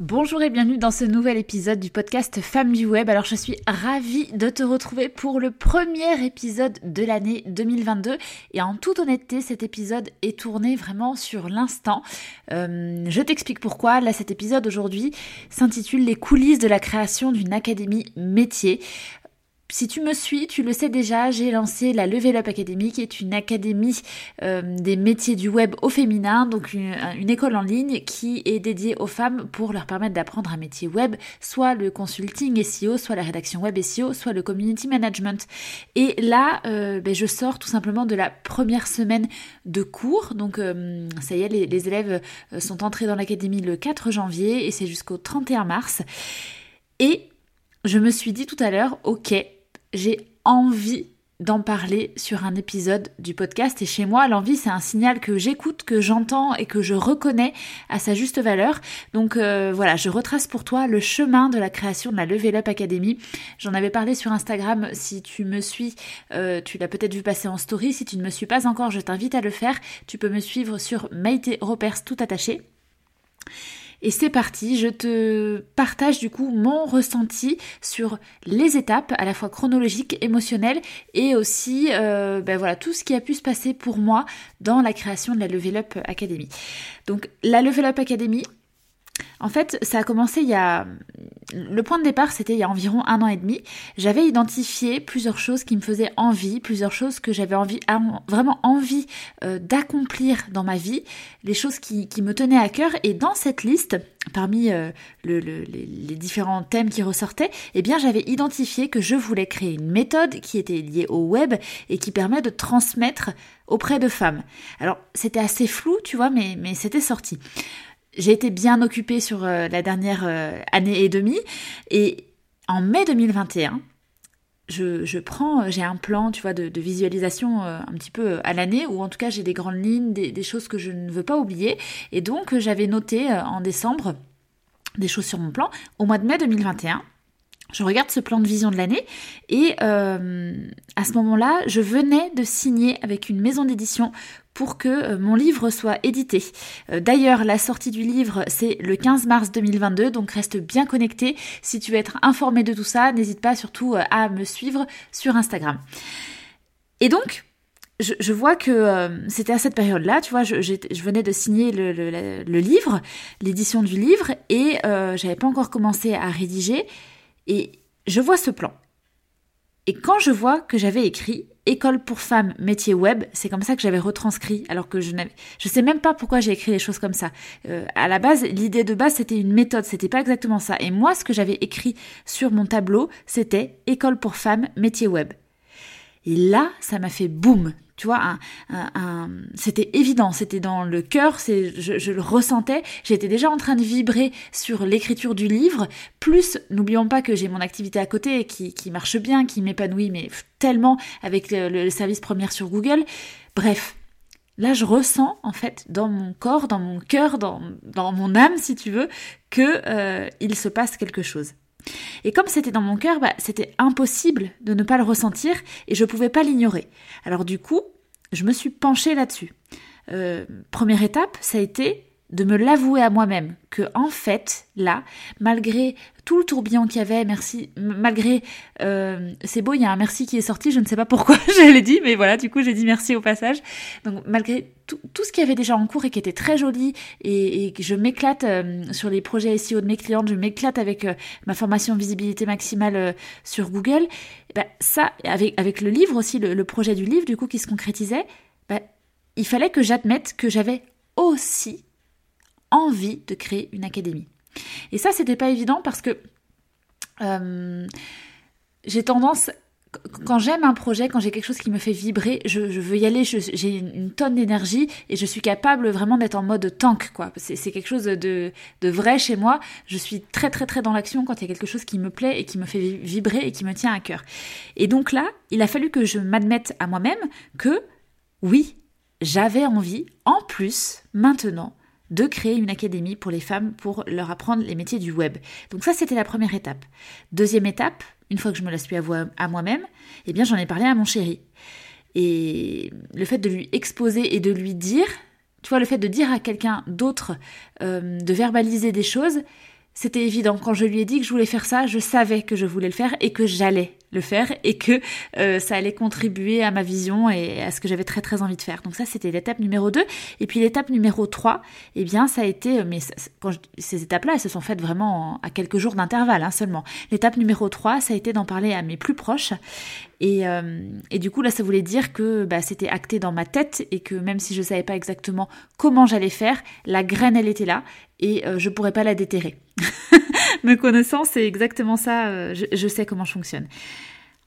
Bonjour et bienvenue dans ce nouvel épisode du podcast Femmes du Web. Alors je suis ravie de te retrouver pour le premier épisode de l'année 2022 et en toute honnêteté cet épisode est tourné vraiment sur l'instant. Euh, je t'explique pourquoi. Là cet épisode aujourd'hui s'intitule Les coulisses de la création d'une académie métier. Si tu me suis, tu le sais déjà, j'ai lancé la Level Up Academy qui est une académie euh, des métiers du web au féminin, donc une, école en ligne qui est dédiée aux femmes pour leur permettre d'apprendre un métier web, soit le consulting SEO, soit la rédaction web SEO, soit le community management. Et là, euh, ben, je sors tout simplement de la première semaine de cours, donc euh, ça y est, les, les élèves sont entrés dans l'académie le 4 janvier et c'est jusqu'au 31 mars. Et je me suis dit tout à l'heure, ok, j'ai envie d'en parler sur un épisode du podcast. Et chez moi, l'envie, c'est un signal que j'écoute, que j'entends et que je reconnais à sa juste valeur. Donc euh, voilà, je retrace pour toi le chemin de la création de la Level Up Academy. J'en avais parlé sur Instagram. Si tu me suis, euh, tu l'as peut-être vu passer en story. Si tu ne me suis pas encore, je t'invite à le faire. Tu peux me suivre sur Maïté Ropers tout attaché. Et c'est parti, je te partage du coup mon ressenti sur les étapes à la fois chronologiques, émotionnelles et aussi euh, ben voilà, tout ce qui a pu se passer pour moi dans la création de la Level Up Academy. Donc la Level Up Academy, en fait, ça a commencé il y a... Le point de départ, c'était il y a environ un an et demi. J'avais identifié plusieurs choses qui me faisaient envie, plusieurs choses que j'avais envie, vraiment envie euh, d'accomplir dans ma vie, les choses qui, me tenaient à cœur. Et dans cette liste, parmi euh, les, différents thèmes qui ressortaient, eh bien, j'avais identifié que je voulais créer une méthode qui était liée au web et qui permet de transmettre auprès de femmes. Alors, c'était assez flou, tu vois, mais, mais c'était sorti j'ai été bien occupée sur euh, la dernière euh, année et demie. Et en mai 2021, je, je prends, euh, j'ai un plan, tu vois, de, visualisation un petit peu à l'année, ou en tout cas j'ai des grandes lignes, des, des, choses que je ne veux pas oublier. Et donc j'avais noté en décembre des choses sur mon plan. Au mois de mai 2021, je regarde ce plan de vision de l'année et euh, à ce moment-là, je venais de signer avec une maison d'édition pour que euh, mon livre soit édité. Euh, d'ailleurs, la sortie du livre, c'est le 15 mars 2022, donc reste bien connecté. Si tu veux être informé de tout ça, n'hésite pas surtout à me suivre sur Instagram. Et donc, je, vois que c'était à cette période-là, tu vois, je, venais de signer le, livre, l'édition du livre, et j'avais pas encore commencé à rédiger. Et je vois ce plan. Et quand je vois que j'avais écrit école pour femmes métier web, c'est comme ça que j'avais retranscrit, alors que je n'avais, je sais même pas pourquoi j'ai écrit les choses comme ça. Euh, à la base, l'idée de base c'était une méthode, c'était pas exactement ça. Et moi, ce que j'avais écrit sur mon tableau, c'était école pour femmes métier web. Et là, ça m'a fait boum. Tu vois, c'était évident, c'était dans le cœur, c'est, je, le ressentais. J'étais déjà en train de vibrer sur l'écriture du livre. Plus, n'oublions pas que j'ai mon activité à côté qui, qui marche bien, qui m'épanouit, mais tellement avec le, service première sur Google. Bref, Là, je ressens en fait dans mon corps, dans mon cœur, dans, dans mon âme, si tu veux, que euh, il se passe quelque chose. Et comme c'était dans mon cœur, bah, c'était impossible de ne pas le ressentir et je ne pouvais pas l'ignorer. Alors du coup, je me suis penchée là-dessus. Euh, première étape, ça a été de me l'avouer à moi-même que en fait là malgré tout le tourbillon qu'il y avait merci malgré euh, c'est beau il y a un merci qui est sorti je ne sais pas pourquoi je l'ai dit mais voilà du coup j'ai dit merci au passage donc malgré tout, tout ce qui avait déjà en cours et qui était très joli et, que je m'éclate euh, sur les projets SEO de mes clientes je m'éclate avec euh, ma formation visibilité maximale sur Google ben, ça avec avec le livre aussi le, projet du livre du coup qui se concrétisait ben, il fallait que j'admette que j'avais aussi envie de créer une académie. Et ça, c'était pas évident parce que j'ai tendance quand j'aime un projet, quand j'ai quelque chose qui me fait vibrer, je, veux y aller, j'ai une, tonne d'énergie et je suis capable vraiment d'être en mode tank, quoi. C'est quelque chose de, de, vrai chez moi. Je suis très très très dans l'action quand il y a quelque chose qui me plaît et qui me fait vibrer et qui me tient à cœur. Et donc là, il a fallu que je m'admette à moi-même que oui, j'avais envie, en plus, maintenant, de créer une académie pour les femmes pour leur apprendre les métiers du web. Donc ça, c'était la première étape. Deuxième étape, une fois que je me la suis à moi-même, eh bien j'en ai parlé à mon chéri. Et le fait de lui exposer et de lui dire, tu vois, le fait de dire à quelqu'un d'autre, euh, de verbaliser des choses, c'était évident. Quand je lui ai dit que je voulais faire ça, je savais que je voulais le faire et que j'allais le faire et que euh, ça allait contribuer à ma vision et à ce que j'avais très très envie de faire. Donc ça c'était l'étape numéro 2 et puis l'étape numéro 3, eh bien ça a été mais quand ces étapes-là elles se sont faites vraiment à quelques jours d'intervalle hein, seulement. L'étape numéro 3, ça a été d'en parler à mes plus proches et, euh, et, du coup, là, ça voulait dire que bah, c'était acté dans ma tête et que même si je ne savais pas exactement comment j'allais faire, la graine, elle était là et euh, je pourrais pas la déterrer. Me connaissant, c'est exactement ça. Euh, je, sais comment je fonctionne.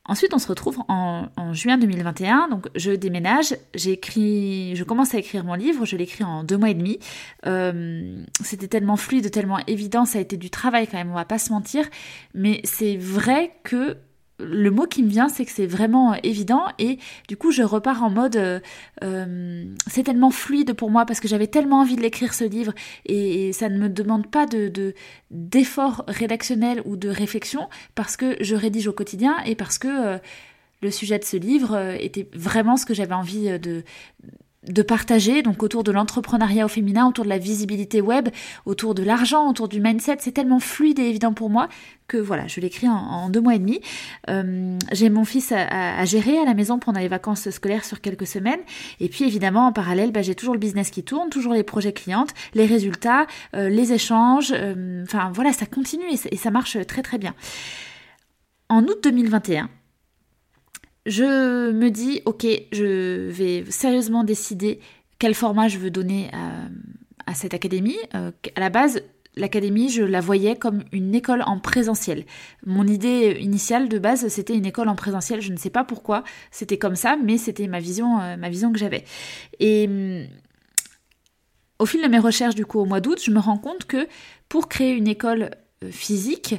Ensuite, on se retrouve en, en juin 2021. Donc, je déménage. J'écris, je commence à écrire mon livre. Je l'écris en deux mois et demi. C'était tellement fluide, tellement évident. Ça a été du travail quand même. On va pas se mentir. Mais c'est vrai que le mot qui me vient, c'est que c'est vraiment évident et du coup, je repars en mode euh, euh, c'est tellement fluide pour moi parce que j'avais tellement envie de l'écrire ce livre et, ça ne me demande pas de d'effort rédactionnel ou de réflexion parce que je rédige au quotidien et parce que euh, le sujet de ce livre était vraiment ce que j'avais envie de de partager, donc autour de l'entrepreneuriat au féminin, autour de la visibilité web, autour de l'argent, autour du mindset. C'est tellement fluide et évident pour moi que voilà, je l'écris en, deux mois et demi. Euh, j'ai mon fils à, gérer à la maison pendant les vacances scolaires sur quelques semaines. Et puis évidemment, en parallèle, bah, j'ai toujours le business qui tourne, toujours les projets clientes, les résultats, euh, les échanges. Euh, enfin voilà, ça continue et ça marche très très bien. En août 2021, je me dis, ok, je vais sérieusement décider quel format je veux donner à, cette académie. Euh, à la base, l'académie, je la voyais comme une école en présentiel. Mon idée initiale de base, c'était une école en présentiel. Je ne sais pas pourquoi c'était comme ça, mais c'était ma vision, euh, ma vision que j'avais. Et au fil de mes recherches, du coup, au mois d'août, je me rends compte que pour créer une école euh, physique,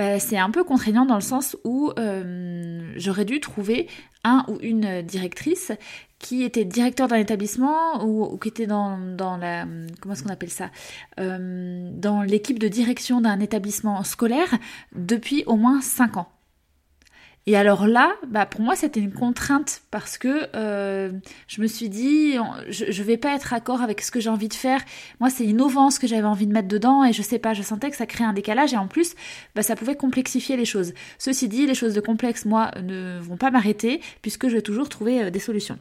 bah, c'est un peu contraignant dans le sens où euh, j'aurais dû trouver un ou une directrice qui était directeur d'un établissement ou, qui était dans, la comment appelle ça euh, dans l'équipe de direction d'un établissement scolaire depuis au moins 5 ans. Et alors là, bah pour moi, c'était une contrainte parce que euh, je me suis dit, je, ne vais pas être d'accord avec ce que j'ai envie de faire. Moi, c'est innovant ce que j'avais envie de mettre dedans et je sais pas, je sentais que ça créait un décalage et en plus, bah, ça pouvait complexifier les choses. Ceci dit, les choses de complexe, moi, ne vont pas m'arrêter puisque je vais toujours trouver euh, des solutions.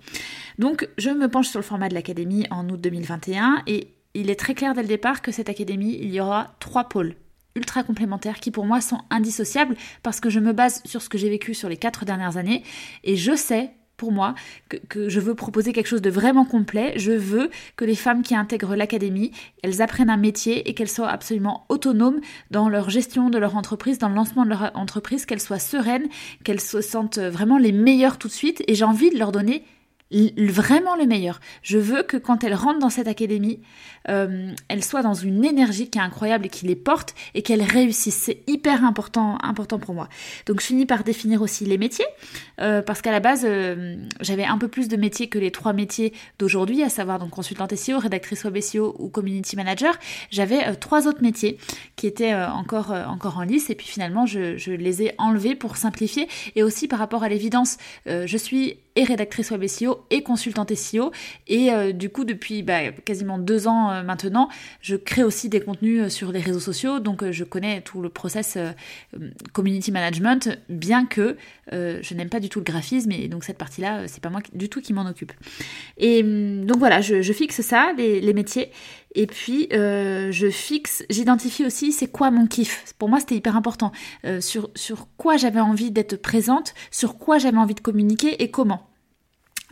Donc, je me penche sur le format de l'académie en août 2021 et il est très clair dès le départ que cette académie, il y aura trois pôles ultra complémentaires qui pour moi sont indissociables parce que je me base sur ce que j'ai vécu sur les quatre dernières années et je sais pour moi que, je veux proposer quelque chose de vraiment complet. Je veux que les femmes qui intègrent l'académie, elles apprennent un métier et qu'elles soient absolument autonomes dans leur gestion de leur entreprise, dans le lancement de leur entreprise, qu'elles soient sereines, qu'elles se sentent vraiment les meilleures tout de suite. Et j'ai envie de leur donner vraiment le meilleur. Je veux que quand elles rentrent dans cette académie, euh, elles soient dans une énergie qui est incroyable et qui les porte et qu'elles réussissent. C'est hyper important, important pour moi. Donc je finis par définir aussi les métiers euh, parce qu'à la base euh, j'avais un peu plus de métiers que les trois métiers d'aujourd'hui, à savoir donc consultante SEO, rédactrice web SEO ou community manager. J'avais trois autres métiers qui étaient encore encore en lice et puis finalement je, je les ai enlevés pour simplifier et aussi par rapport à l'évidence, je suis et rédactrice web SEO et consultante SEO. Et euh, du coup, depuis bah, quasiment deux ans euh, maintenant, je crée aussi des contenus euh, sur les réseaux sociaux. Donc, je connais tout le process community management, bien que je n'aime pas du tout le graphisme. Et donc, cette partie-là, c'est pas moi du tout qui m'en occupe. Et hum, donc, voilà, je, fixe ça, les, métiers. Et puis, je fixe, j'identifie aussi c'est quoi mon kiff. Pour moi, c'était hyper important. sur, sur quoi j'avais envie d'être présente, sur quoi j'avais envie de communiquer et comment.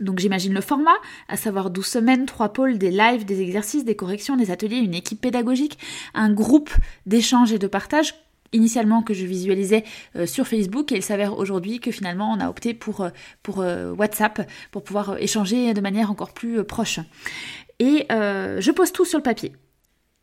Donc j'imagine le format, à savoir 12 semaines, 3 pôles, des lives, des exercices, des corrections, des ateliers, une équipe pédagogique, un groupe d'échange et de partage initialement que je visualisais euh, sur Facebook et il s'avère aujourd'hui que finalement on a opté pour, euh, euh, WhatsApp pour pouvoir échanger de manière encore plus proche. Et je pose tout sur le papier.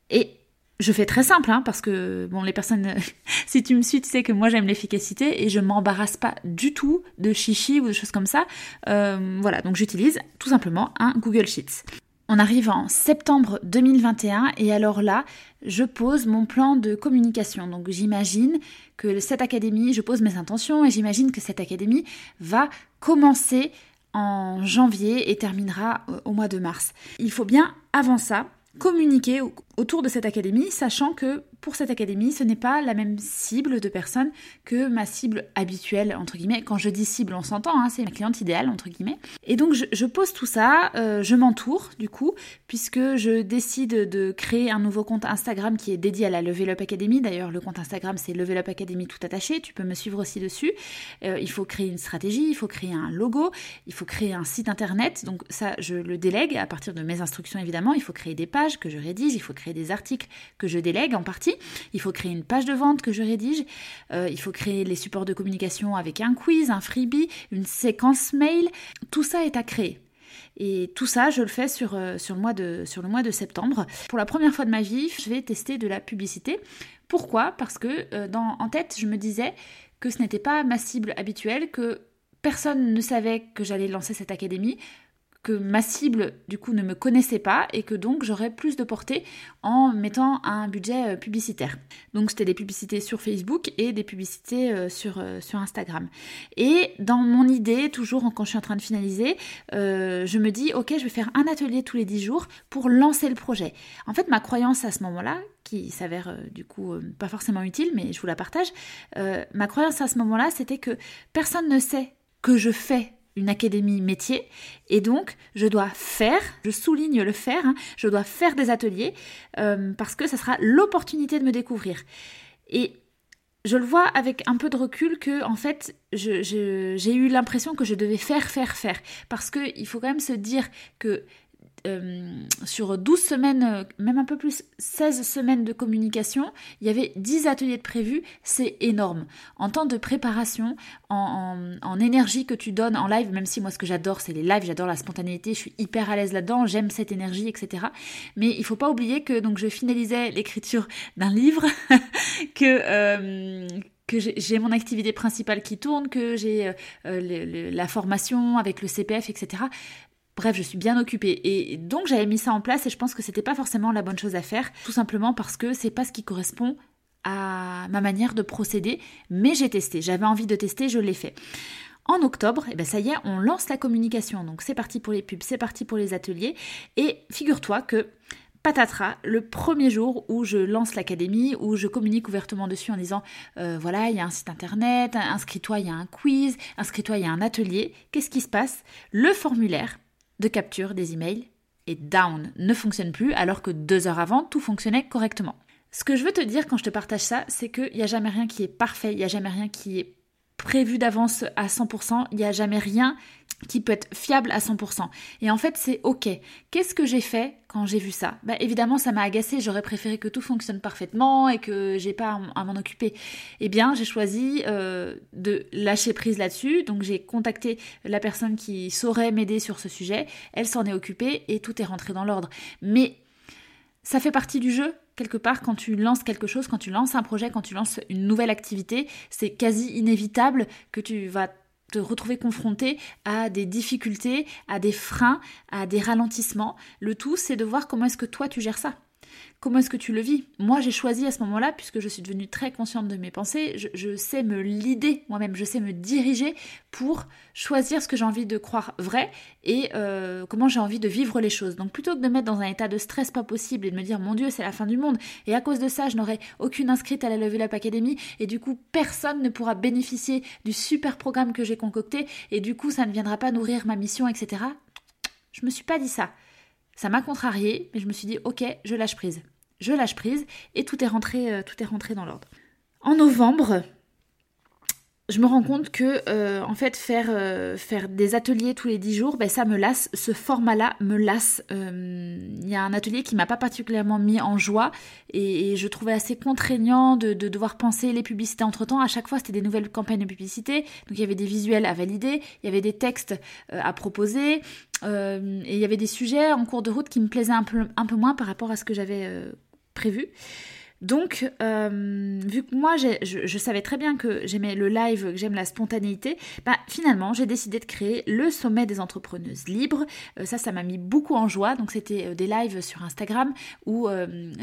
Et je fais très simple, hein, parce que, bon, les personnes, si tu me suis, tu sais que moi j'aime l'efficacité et je m'embarrasse pas du tout de chichi ou de choses comme ça. Euh, voilà, donc j'utilise tout simplement un Google Sheets. On arrive en septembre 2021 et alors là, je pose mon plan de communication. Donc j'imagine que cette académie, je pose mes intentions et j'imagine que cette académie va commencer en janvier et terminera euh, au mois de mars. Il faut bien, avant ça, communiquer autour de cette académie, sachant que pour cette académie, ce n'est pas la même cible de personnes que ma cible habituelle, entre guillemets. Quand je dis cible, on s'entend, hein, c'est ma cliente idéale, entre guillemets. Et donc, je, pose tout ça, euh, je m'entoure, du coup, puisque je décide de créer un nouveau compte Instagram qui est dédié à la Level Up Academy. D'ailleurs, le compte Instagram, c'est Level Up Academy tout attaché. Tu peux me suivre aussi dessus. Euh, il faut créer une stratégie, il faut créer un logo, il faut créer un site internet. Donc, ça, je le délègue à partir de mes instructions, évidemment. Il faut créer des pages que je rédige, il faut créer des articles que je délègue en partie il faut créer une page de vente que je rédige, euh, il faut créer les supports de communication avec un quiz, un freebie, une séquence mail. Tout ça est à créer. Et tout ça, je le fais sur, euh, sur, le mois de, sur le mois de septembre. Pour la première fois de ma vie, je vais tester de la publicité. Pourquoi? Parce que euh, dans, en tête, je me disais que ce n'était pas ma cible habituelle, que personne ne savait que j'allais lancer cette académie que ma cible du coup ne me connaissait pas et que donc j'aurais plus de portée en mettant un budget euh, publicitaire. Donc c'était des publicités sur Facebook et des publicités euh, sur, euh, sur Instagram. Et dans mon idée, toujours quand je suis en train de finaliser, je me dis ok je vais faire un atelier tous les 10 jours pour lancer le projet. En fait ma croyance à ce moment-là, qui s'avère du coup pas forcément utile mais je vous la partage, ma croyance à ce moment-là c'était que personne ne sait que je fais une académie métier et donc je dois faire, je souligne le faire, hein, je dois faire des ateliers euh, parce que ça sera l'opportunité de me découvrir. Et je le vois avec un peu de recul que en fait j'ai eu l'impression que je devais faire, faire, faire parce qu'il faut quand même se dire que euh, sur 12 semaines, euh, même un peu plus, 16 semaines de communication, il y avait 10 ateliers de prévus, c'est énorme. En temps de préparation, en, énergie que tu donnes en live, même si moi ce que j'adore c'est les lives, j'adore la spontanéité, je suis hyper à l'aise là-dedans, j'aime cette énergie, etc. Mais il faut pas oublier que donc je finalisais l'écriture d'un livre, que... Euh, que j'ai mon activité principale qui tourne, que j'ai la formation avec le CPF, etc. Bref, je suis bien occupée et donc j'avais mis ça en place et je pense que c'était pas forcément la bonne chose à faire, tout simplement parce que c'est pas ce qui correspond à ma manière de procéder, mais j'ai testé, j'avais envie de tester, je l'ai fait. En octobre, et eh ben ça y est, on lance la communication. Donc c'est parti pour les pubs, c'est parti pour les ateliers et figure-toi que patatras, le premier jour où je lance l'académie, où je communique ouvertement dessus en disant euh, voilà, il y a un site internet, inscris-toi, il y a un quiz, inscris-toi, il y a un atelier. Qu'est-ce qui se passe? Le formulaire de capture des emails et down ne fonctionne plus alors que deux heures avant, tout fonctionnait correctement. Ce que je veux te dire quand je te partage ça, c'est qu'il n'y a jamais rien qui est parfait, il n'y a jamais rien qui est prévu d'avance à 100%, il n'y a jamais rien qui peut être fiable à 100%. Et en fait, c'est OK. Qu'est-ce que j'ai fait quand j'ai vu ça? Bah, Évidemment, ça m'a agacé. J'aurais préféré que tout fonctionne parfaitement et que j'ai pas à m'en occuper. Eh bien, j'ai choisi euh, de lâcher prise là-dessus. Donc, j'ai contacté la personne qui saurait m'aider sur ce sujet. Elle s'en est occupée et tout est rentré dans l'ordre. Mais ça fait partie du jeu quelque part, quand tu lances quelque chose, quand tu lances un projet, quand tu lances une nouvelle activité, c'est quasi inévitable que tu vas te retrouver confronté à des difficultés, à des freins, à des ralentissements. Le tout, c'est de voir comment est-ce que toi tu gères ça. Comment est-ce que tu le vis? Moi, j'ai choisi à ce moment-là, puisque je suis devenue très consciente de mes pensées, je, sais me lider moi-même, je sais me diriger pour choisir ce que j'ai envie de croire vrai et euh, comment j'ai envie de vivre les choses. Donc plutôt que de mettre dans un état de stress pas possible et de me dire mon Dieu, c'est la fin du monde, et à cause de ça, je n'aurai aucune inscrite à la Level Up Academy, et du coup, personne ne pourra bénéficier du super programme que j'ai concocté, et du coup, ça ne viendra pas nourrir ma mission, etc. Je me suis pas dit ça. Ça m'a contrarié, mais je me suis dit ok, je lâche prise. Je lâche prise et tout est rentré, euh, tout est rentré dans l'ordre. En novembre, je me rends compte que euh, en fait faire euh, faire des ateliers tous les 10 jours ben ça me lasse. Ce format là me lasse. Euh, il y a un atelier qui m'a pas particulièrement mis en joie et, je trouvais assez contraignant de, de, devoir penser les publicités entre temps à chaque fois c'était des nouvelles campagnes de publicité. Donc il y avait des visuels à valider il y avait des textes à proposer et il y avait des sujets en cours de route qui me plaisaient un peu un peu moins par rapport à ce que j'avais prévu donc, euh, vu que moi, je, savais très bien que j'aimais le live, que j'aime la spontanéité, bah, finalement, j'ai décidé de créer le sommet des entrepreneuses libres. Euh, ça, ça m'a mis beaucoup en joie. Donc, c'était euh, des lives sur Instagram où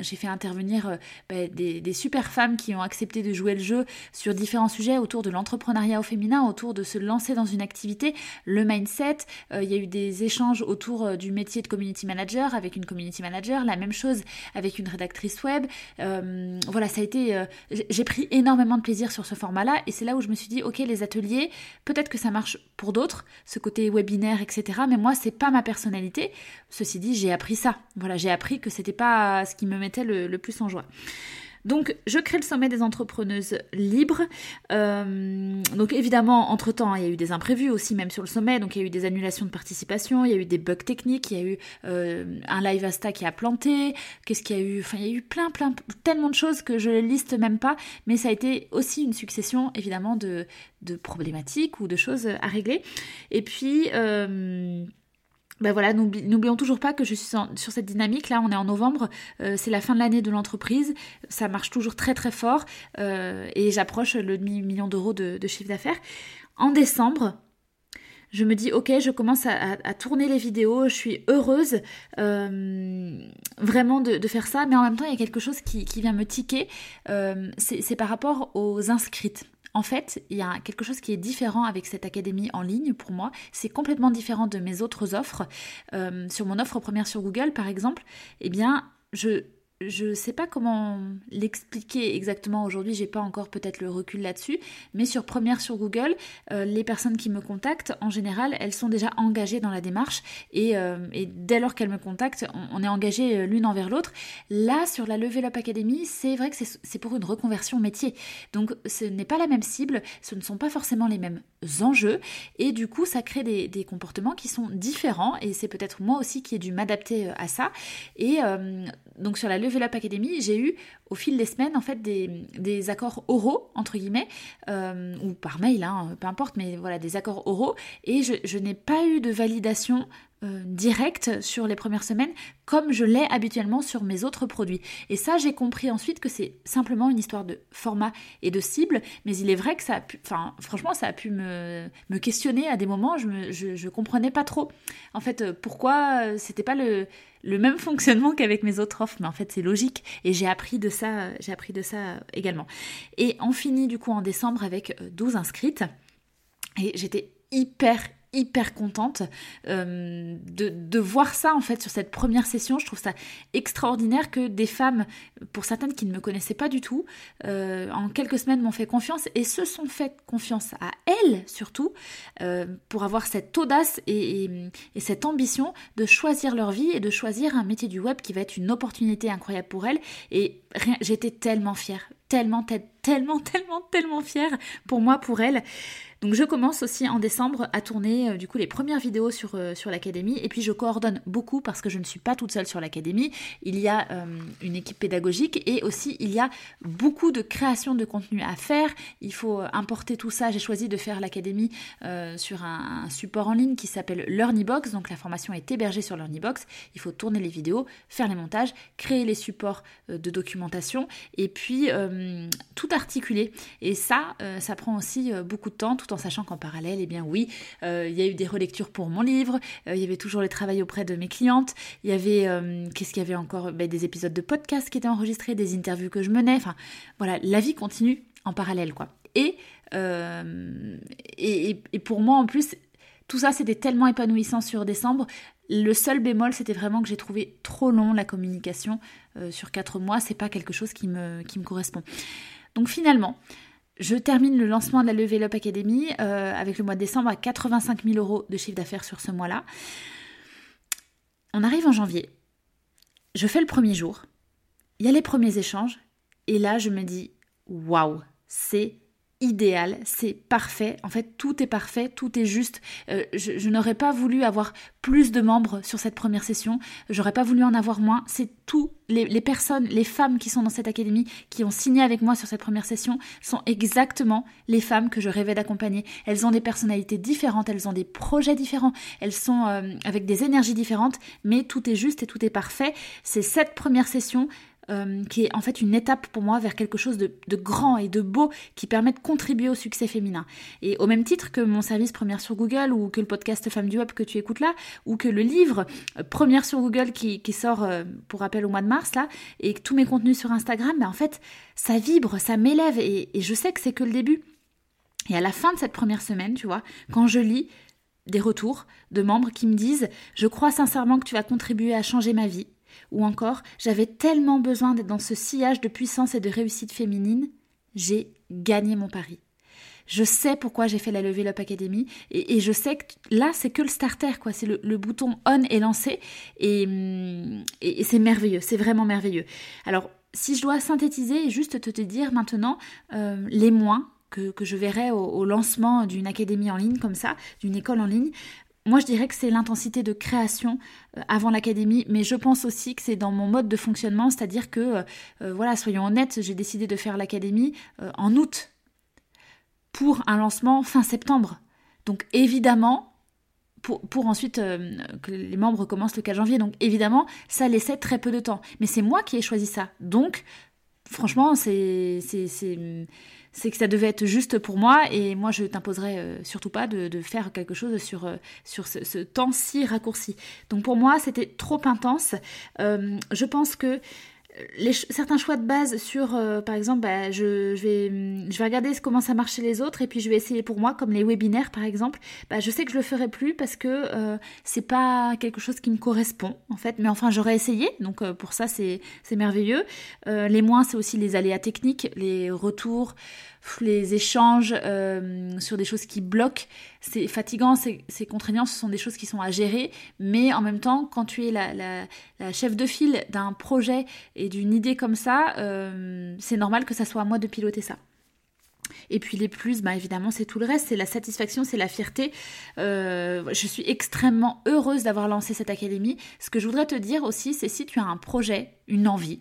j'ai fait intervenir bah, des, super femmes qui ont accepté de jouer le jeu sur différents sujets autour de l'entrepreneuriat au féminin, autour de se lancer dans une activité, le mindset. il y a eu des échanges autour du métier de community manager avec une community manager, la même chose avec une rédactrice web. Voilà, ça a été. Euh, j'ai pris énormément de plaisir sur ce format-là, et c'est là où je me suis dit, ok, les ateliers, peut-être que ça marche pour d'autres, ce côté webinaire, etc. Mais moi, c'est pas ma personnalité. Ceci dit, j'ai appris ça. Voilà, j'ai appris que c'était pas ce qui me mettait le plus en joie. Donc, je crée le sommet des entrepreneuses libres. Euh, donc, évidemment, entre-temps, il y a eu des imprévus aussi, même sur le sommet. Donc, il y a eu des annulations de participation, il y a eu des bugs techniques, il y a eu euh, un live Asta qui a planté. Qu'est-ce qu'il y a eu? Enfin, il y a eu plein, plein, tellement de choses que je ne liste même pas. Mais ça a été aussi une succession, évidemment, de, problématiques ou de choses à régler. Et puis... Euh, ben voilà, n'oublions toujours pas que je suis sur cette dynamique. Là, on est en novembre, euh, c'est la fin de l'année de l'entreprise, ça marche toujours très très fort euh, et j'approche le demi-million d'euros de, chiffre d'affaires. En décembre, je me dis ok, je commence à, tourner les vidéos, je suis heureuse euh, vraiment de, faire ça, mais en même temps, il y a quelque chose qui, vient me tiquer, c'est par rapport aux inscrites. En fait, il y a quelque chose qui est différent avec cette académie en ligne pour moi. C'est complètement différent de mes autres offres. Euh, sur mon offre première sur Google, par exemple, eh bien, je, je ne sais pas comment l'expliquer exactement aujourd'hui, j'ai pas encore peut-être le recul là-dessus, mais sur première sur Google, euh, les personnes qui me contactent, en général, elles sont déjà engagées dans la démarche et, euh, dès lors qu'elles me contactent, on, est engagé euh, l'une envers l'autre. Là, sur la Level Up Academy, c'est vrai que c'est pour une reconversion métier. Donc ce n'est pas la même cible, ce ne sont pas forcément les mêmes enjeux et du coup, ça crée des, des comportements qui sont différents et c'est peut-être moi aussi qui ai dû m'adapter à ça. Et donc sur la Level Up Academy, j'ai eu au fil des semaines en fait des, accords oraux entre guillemets euh, ou par mail, hein, peu importe, mais voilà des accords oraux et je, n'ai pas eu de validation euh, directe sur les premières semaines comme je l'ai habituellement sur mes autres produits. Et ça, j'ai compris ensuite que c'est simplement une histoire de format et de cible, mais il est vrai que ça a pu, enfin, franchement, ça a pu me, questionner à des moments, je, me, je, comprenais pas trop. En fait, euh, pourquoi c'était pas le, le même fonctionnement qu'avec mes autres offres, mais en fait c'est logique et j'ai appris de ça, j'ai appris de ça également. Et on finit du coup en décembre avec 12 euh, inscrites et j'étais hyper hyper contente euh, de, voir ça en fait sur cette première session. Je trouve ça extraordinaire que des femmes, pour certaines qui ne me connaissaient pas du tout, euh, en quelques semaines m'ont fait confiance et se sont fait confiance à elles surtout euh, pour avoir cette audace et, et, cette ambition de choisir leur vie et de choisir un métier du web qui va être une opportunité incroyable pour elles. Et j'étais tellement fière, tellement, tellement, tellement, tellement fière pour moi, pour elles. Donc je commence aussi en décembre à tourner euh, du coup les premières vidéos sur, euh, sur l'académie et puis je coordonne beaucoup parce que je ne suis pas toute seule sur l'académie. Il y a euh, une équipe pédagogique et aussi il y a beaucoup de création de contenu à faire. Il faut importer tout ça. J'ai choisi de faire l'académie sur un, support en ligne qui s'appelle LearnyBox. Donc la formation est hébergée sur LearnyBox. Il faut tourner les vidéos, faire les montages, créer les supports de documentation et puis tout articuler. Et ça, ça prend aussi beaucoup de temps tout en sachant qu'en parallèle, eh bien oui, euh, il y a eu des relectures pour mon livre, euh, il y avait toujours le travail auprès de mes clientes, il y avait, euh, qu'est-ce qu'il y avait encore? Ben, Des épisodes de podcast qui étaient enregistrés, des interviews que je menais, enfin voilà, la vie continue en parallèle quoi. Et, et, et pour moi en plus, tout ça c'était tellement épanouissant sur décembre. Le seul bémol, c'était vraiment que j'ai trouvé trop long la communication sur quatre mois. C'est pas quelque chose qui me, qui me correspond. Donc finalement, je termine le lancement de la Level Up Academy euh, avec le mois de décembre à 85 000 euros de chiffre d'affaires sur ce mois-là. On arrive en janvier. Je fais le premier jour. Il y a les premiers échanges. Et là, je me dis waouh, c'est idéal, c'est parfait. En fait, tout est parfait, tout est juste. Euh, je, n'aurais pas voulu avoir plus de membres sur cette première session. J'aurais pas voulu en avoir moins. C'est tout. Les, personnes, les femmes qui sont dans cette académie, qui ont signé avec moi sur cette première session, sont exactement les femmes que je rêvais d'accompagner. Elles ont des personnalités différentes, elles ont des projets différents, elles sont euh, avec des énergies différentes, mais tout est juste et tout est parfait. C'est cette première session euh, qui est en fait une étape pour moi vers quelque chose de, grand et de beau qui permet de contribuer au succès féminin. Et au même titre que mon service Première sur Google ou que le podcast Femme du Web que tu écoutes là, ou que le livre euh, Première sur Google qui, sort euh, pour rappel au mois de mars là, et tous mes contenus sur Instagram, mais en fait ça vibre, ça m'élève et, et je sais que c'est que le début. Et à la fin de cette première semaine, tu vois, quand je lis des retours de membres qui me disent Je crois sincèrement que tu vas contribuer à changer ma vie. Ou encore, j'avais tellement besoin d'être dans ce sillage de puissance et de réussite féminine, j'ai gagné mon pari. Je sais pourquoi j'ai fait la Level Up Academy et, je sais que là c'est que le starter quoi, c'est le, bouton on est lancé et, c'est merveilleux, c'est vraiment merveilleux. Alors si je dois synthétiser et juste te, te dire maintenant euh, les moins que, je verrai au lancement d'une académie en ligne comme ça, d'une école en ligne, moi, je dirais que c'est l'intensité de création euh, avant l'académie, mais je pense aussi que c'est dans mon mode de fonctionnement, c'est-à-dire que, euh, euh, voilà, soyons honnêtes, j'ai décidé de faire l'académie en août pour un lancement fin septembre. Donc évidemment, pour, pour ensuite que les membres commencent le 4 janvier, donc évidemment, ça laissait très peu de temps. Mais c'est moi qui ai choisi ça. Donc, franchement, c'est c'est que ça devait être juste pour moi et moi je t'imposerais euh, surtout pas de, faire quelque chose sur, euh, sur ce, temps si raccourci. Donc pour moi c'était trop intense. Euh, je pense que certains choix de base sur, euh, par exemple, bah, je, vais, je vais regarder comment ça marche chez les autres et puis je vais essayer pour moi, comme les webinaires par exemple. Bah, je sais que je le ferai plus parce que euh, c'est pas quelque chose qui me correspond en fait, mais enfin j'aurais essayé, donc euh, pour ça c'est merveilleux. les moins, c'est aussi les aléas techniques, les retours, les échanges sur des choses qui bloquent. C'est fatigant, c'est contraignant, ce sont des choses qui sont à gérer, mais en même temps, quand tu es la, la chef de file d'un projet et d'une idée comme ça, euh, c'est normal que ça soit à moi de piloter ça. Et puis les plus, bah évidemment, c'est tout le reste, c'est la satisfaction, c'est la fierté. Euh, je suis extrêmement heureuse d'avoir lancé cette académie. Ce que je voudrais te dire aussi, c'est si tu as un projet, une envie,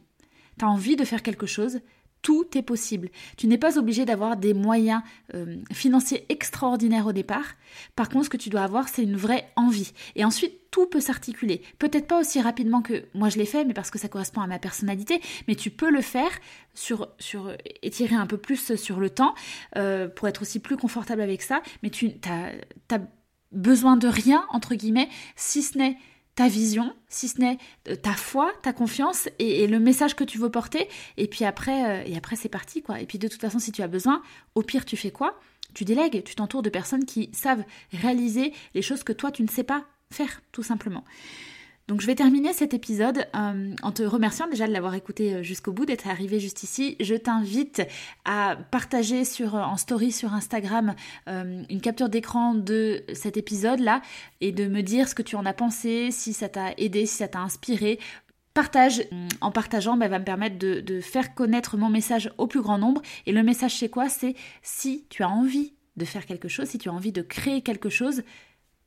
tu as envie de faire quelque chose, tout est possible. Tu n'es pas obligé d'avoir des moyens euh, financiers extraordinaires au départ. Par contre, ce que tu dois avoir, c'est une vraie envie. Et ensuite, tout peut s'articuler. Peut-être pas aussi rapidement que moi je l'ai fait, mais parce que ça correspond à ma personnalité. Mais tu peux le faire sur, sur étirer un peu plus sur le temps euh, pour être aussi plus confortable avec ça. Mais tu as besoin de rien, entre guillemets, si ce n'est ta vision, si ce n'est euh, ta foi, ta confiance et, le message que tu veux porter. Et puis après, euh, après c'est parti quoi. Et puis de toute façon, si tu as besoin, au pire tu fais quoi? Tu délègues, tu t'entoures de personnes qui savent réaliser les choses que toi tu ne sais pas faire, tout simplement. Donc je vais terminer cet épisode euh, en te remerciant déjà de l'avoir écouté euh, jusqu'au bout, d'être arrivé juste ici. Je t'invite à partager sur, en story sur Instagram euh, une capture d'écran de cet épisode-là et de me dire ce que tu en as pensé, si ça t'a aidé, si ça t'a inspiré. Partage, en partageant, bah, va me permettre de faire connaître mon message au plus grand nombre. Et le message c'est quoi? C'est si tu as envie de faire quelque chose, si tu as envie de créer quelque chose,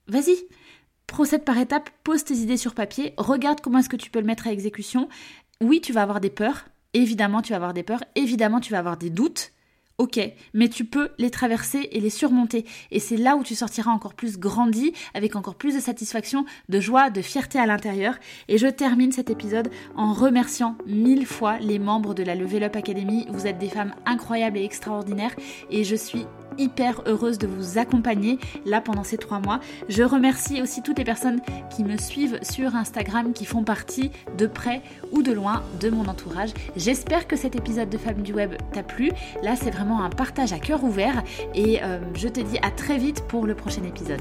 vas-y procède par étapes, pose tes idées sur papier, regarde comment est-ce que tu peux le mettre à exécution. Oui, tu vas avoir des peurs, évidemment tu vas avoir des peurs, évidemment tu vas avoir des doutes, Ok, mais tu peux les traverser et les surmonter. Et c'est là où tu sortiras encore plus grandi, avec encore plus de satisfaction, de joie, de fierté à l'intérieur. Et je termine cet épisode en remerciant mille fois les membres de la Level Up Academy. Vous êtes des femmes incroyables et extraordinaires. Et je suis hyper heureuse de vous accompagner là pendant ces trois mois. Je remercie aussi toutes les personnes qui me suivent sur Instagram, qui font partie de près ou de loin de mon entourage. J'espère que cet épisode de Femmes du Web t'a plu. Là, c'est vraiment un partage à cœur ouvert et euh, je te dis à très vite pour le prochain épisode.